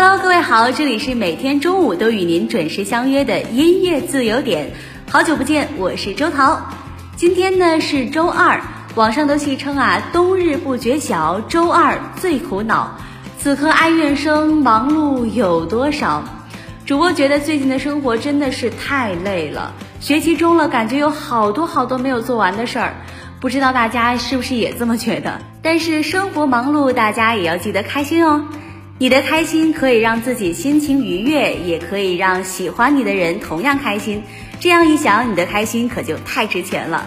Hello，各位好，这里是每天中午都与您准时相约的音乐自由点，好久不见，我是周桃。今天呢是周二，网上都戏称啊，冬日不觉晓，周二最苦恼。此刻哀怨声，忙碌有多少？主播觉得最近的生活真的是太累了，学期中了，感觉有好多好多没有做完的事儿。不知道大家是不是也这么觉得？但是生活忙碌，大家也要记得开心哦。你的开心可以让自己心情愉悦，也可以让喜欢你的人同样开心。这样一想，你的开心可就太值钱了。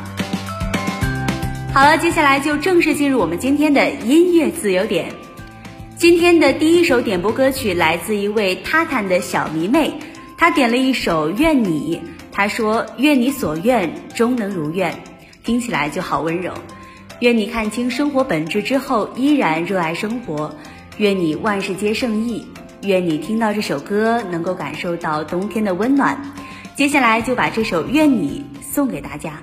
好了，接下来就正式进入我们今天的音乐自由点。今天的第一首点播歌曲来自一位他坦的小迷妹，她点了一首《愿你》，她说：“愿你所愿，终能如愿。”听起来就好温柔。愿你看清生活本质之后，依然热爱生活。愿你万事皆胜意。愿你听到这首歌，能够感受到冬天的温暖。接下来就把这首《愿你》送给大家。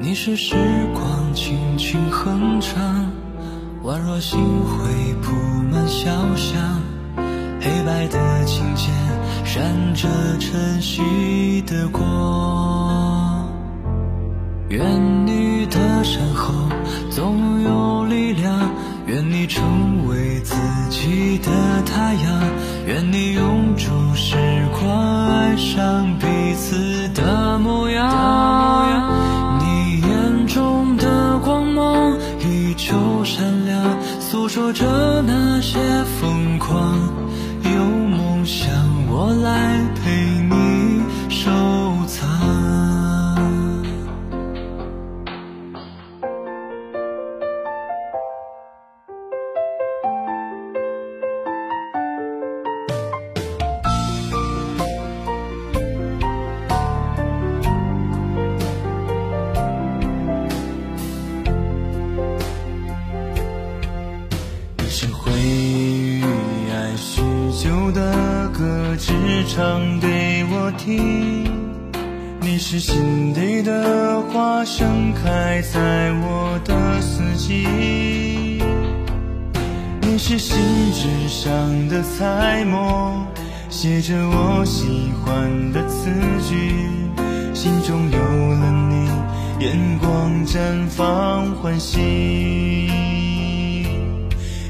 你是时光轻轻哼唱，宛若星辉铺满小巷。黑白的琴键闪着晨曦的光。愿你的身后总有力量，愿你成为自己的太阳，愿你永驻时光，爱上彼此的模样。你眼中的光芒依旧闪亮，诉说着那些疯狂。有梦想，我来旧的歌，只唱给我听。你是心底的花，盛开在我的四季。你是信纸上的彩墨，写着我喜欢的词句。心中有了你，眼光绽放欢喜。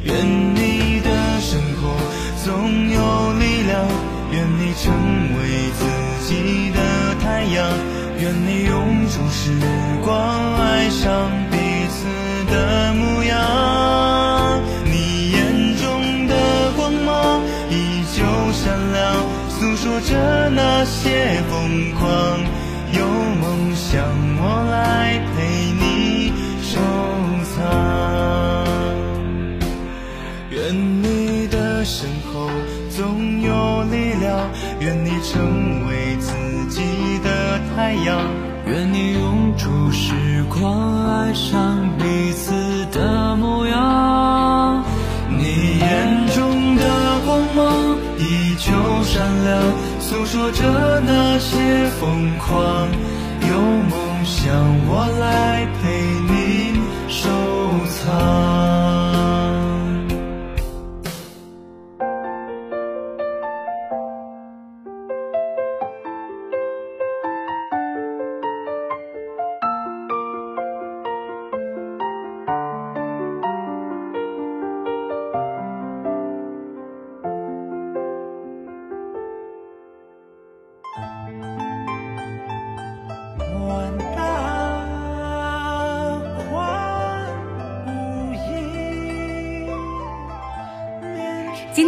愿成为自己的太阳。愿你永驻时光，爱上彼此的模样。你眼中的光芒依旧闪亮，诉说着那些疯狂。有梦想，我来陪你收藏。愿你的身成为自己的太阳，愿你永驻时光，爱上彼此的模样。你眼中的光芒依旧闪亮，诉说着那些疯狂。有梦想，我来陪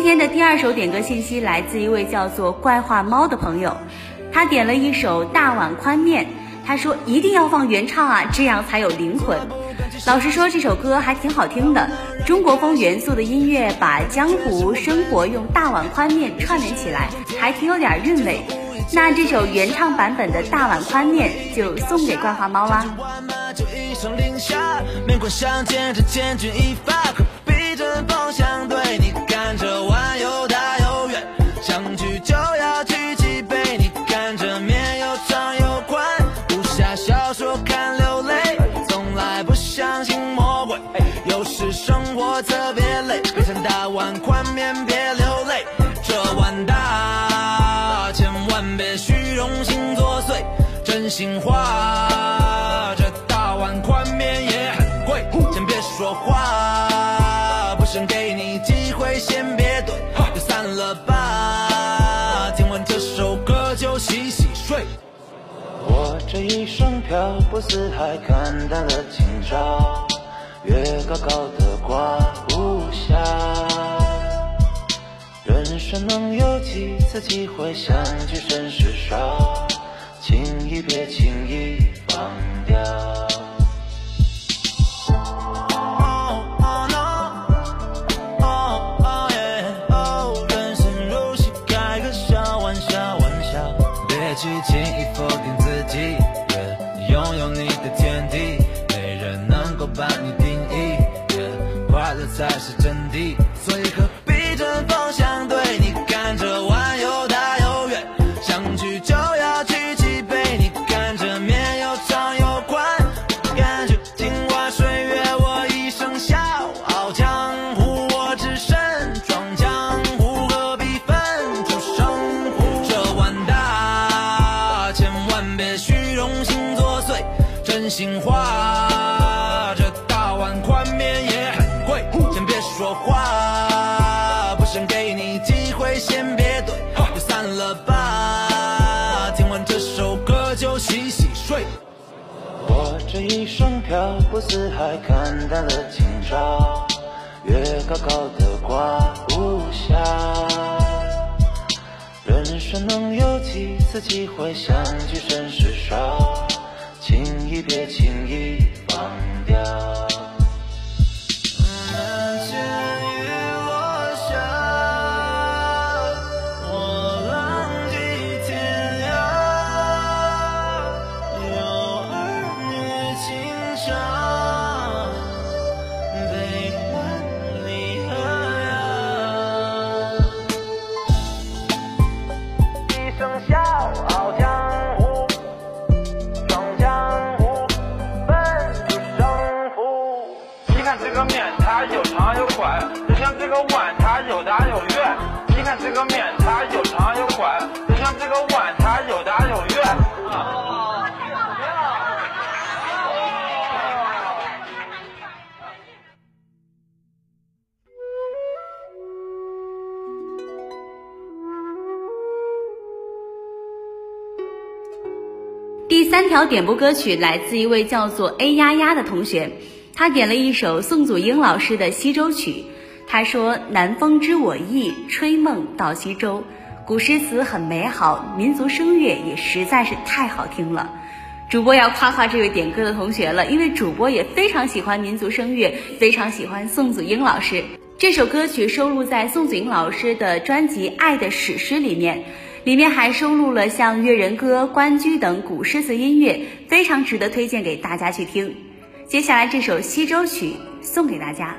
今天的第二首点歌信息来自一位叫做怪话猫的朋友，他点了一首《大碗宽面》，他说一定要放原唱啊，这样才有灵魂。老实说，这首歌还挺好听的，中国风元素的音乐把江湖生活用大碗宽面串联起来，还挺有点韵味。那这首原唱版本的大碗宽面就送给怪话猫啦。万马就一声令下，面馆相见这千钧一发，可逼着方向对你小说看流泪，从来不相信魔鬼，有时生活特别累，别想大碗宽面别流泪，这碗大，千万别虚荣心作祟，真心话，漂泊四海，看淡了今朝，月高高的挂无暇。人生能有几次机会相聚，甚是少，轻易别轻易放掉。人生如戏，开个小玩笑，玩笑，别去轻易否定快乐才是这一生漂泊四海，看淡了今朝，月高高的挂无暇。人生能有几次机会相聚，甚是少，轻易别轻易忘掉。这个碗，它又大又圆。啊三条点播歌曲来自一位叫做 A 丫丫的同学，他点了一首宋祖英老师的《西洲曲》。他说：“南风知我意，吹梦到西洲。”古诗词很美好，民族声乐也实在是太好听了。主播要夸夸这位点歌的同学了，因为主播也非常喜欢民族声乐，非常喜欢宋祖英老师。这首歌曲收录在宋祖英老师的专辑《爱的史诗》里面，里面还收录了像《越人歌》《关雎》等古诗词音乐，非常值得推荐给大家去听。接下来这首《西洲曲》送给大家。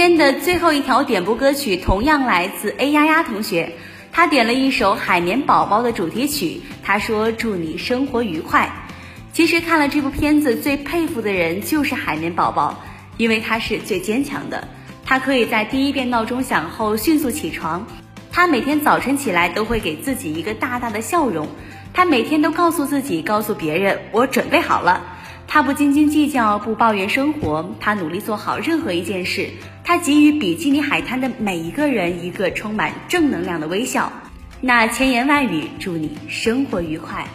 天的最后一条点播歌曲同样来自 A 丫丫同学，他点了一首《海绵宝宝》的主题曲。他说：“祝你生活愉快。”其实看了这部片子，最佩服的人就是海绵宝宝，因为他是最坚强的。他可以在第一遍闹钟响后迅速起床，他每天早晨起来都会给自己一个大大的笑容，他每天都告诉自己，告诉别人：“我准备好了。”他不斤斤计较，不抱怨生活，他努力做好任何一件事。他给予比基尼海滩的每一个人一个充满正能量的微笑。那千言万语，祝你生活愉快。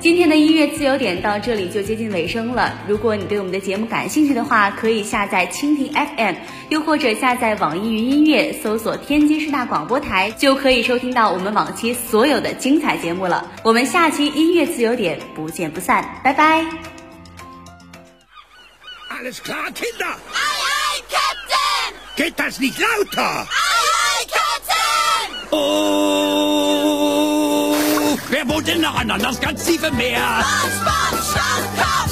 今天的音乐自由点到这里就接近尾声了。如果你对我们的节目感兴趣的话，可以下载蜻蜓 FM，又或者下载网易云音乐，搜索天津师大广播台，就可以收听到我们往期所有的精彩节目了。我们下期音乐自由点不见不散，拜拜。Alles klar, Kinder. Aye, aye, Captain. Geht das nicht lauter? Aye, aye, Captain. Oh. Wer wohnt denn noch an Das ganz tiefe Meer. Spongebob,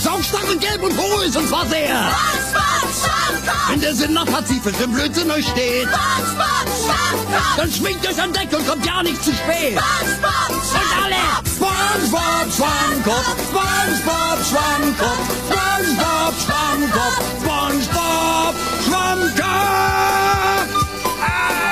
schwarz, schwarz, gelb und hohl, und zwar sehr. Spongebob, schwarz, Wenn der Sinn nach Pazifisch im Blödsinn euch steht. Spongebob, schwarz, Dann schwingt euch an Deck und kommt gar nicht zu spät. Schwarz, und alle. SpongeBob Schwammkopf, SpongeBob Schwammkopf, SpongeBob Schwammkopf, SpongeBob Schwammkopf. Ah!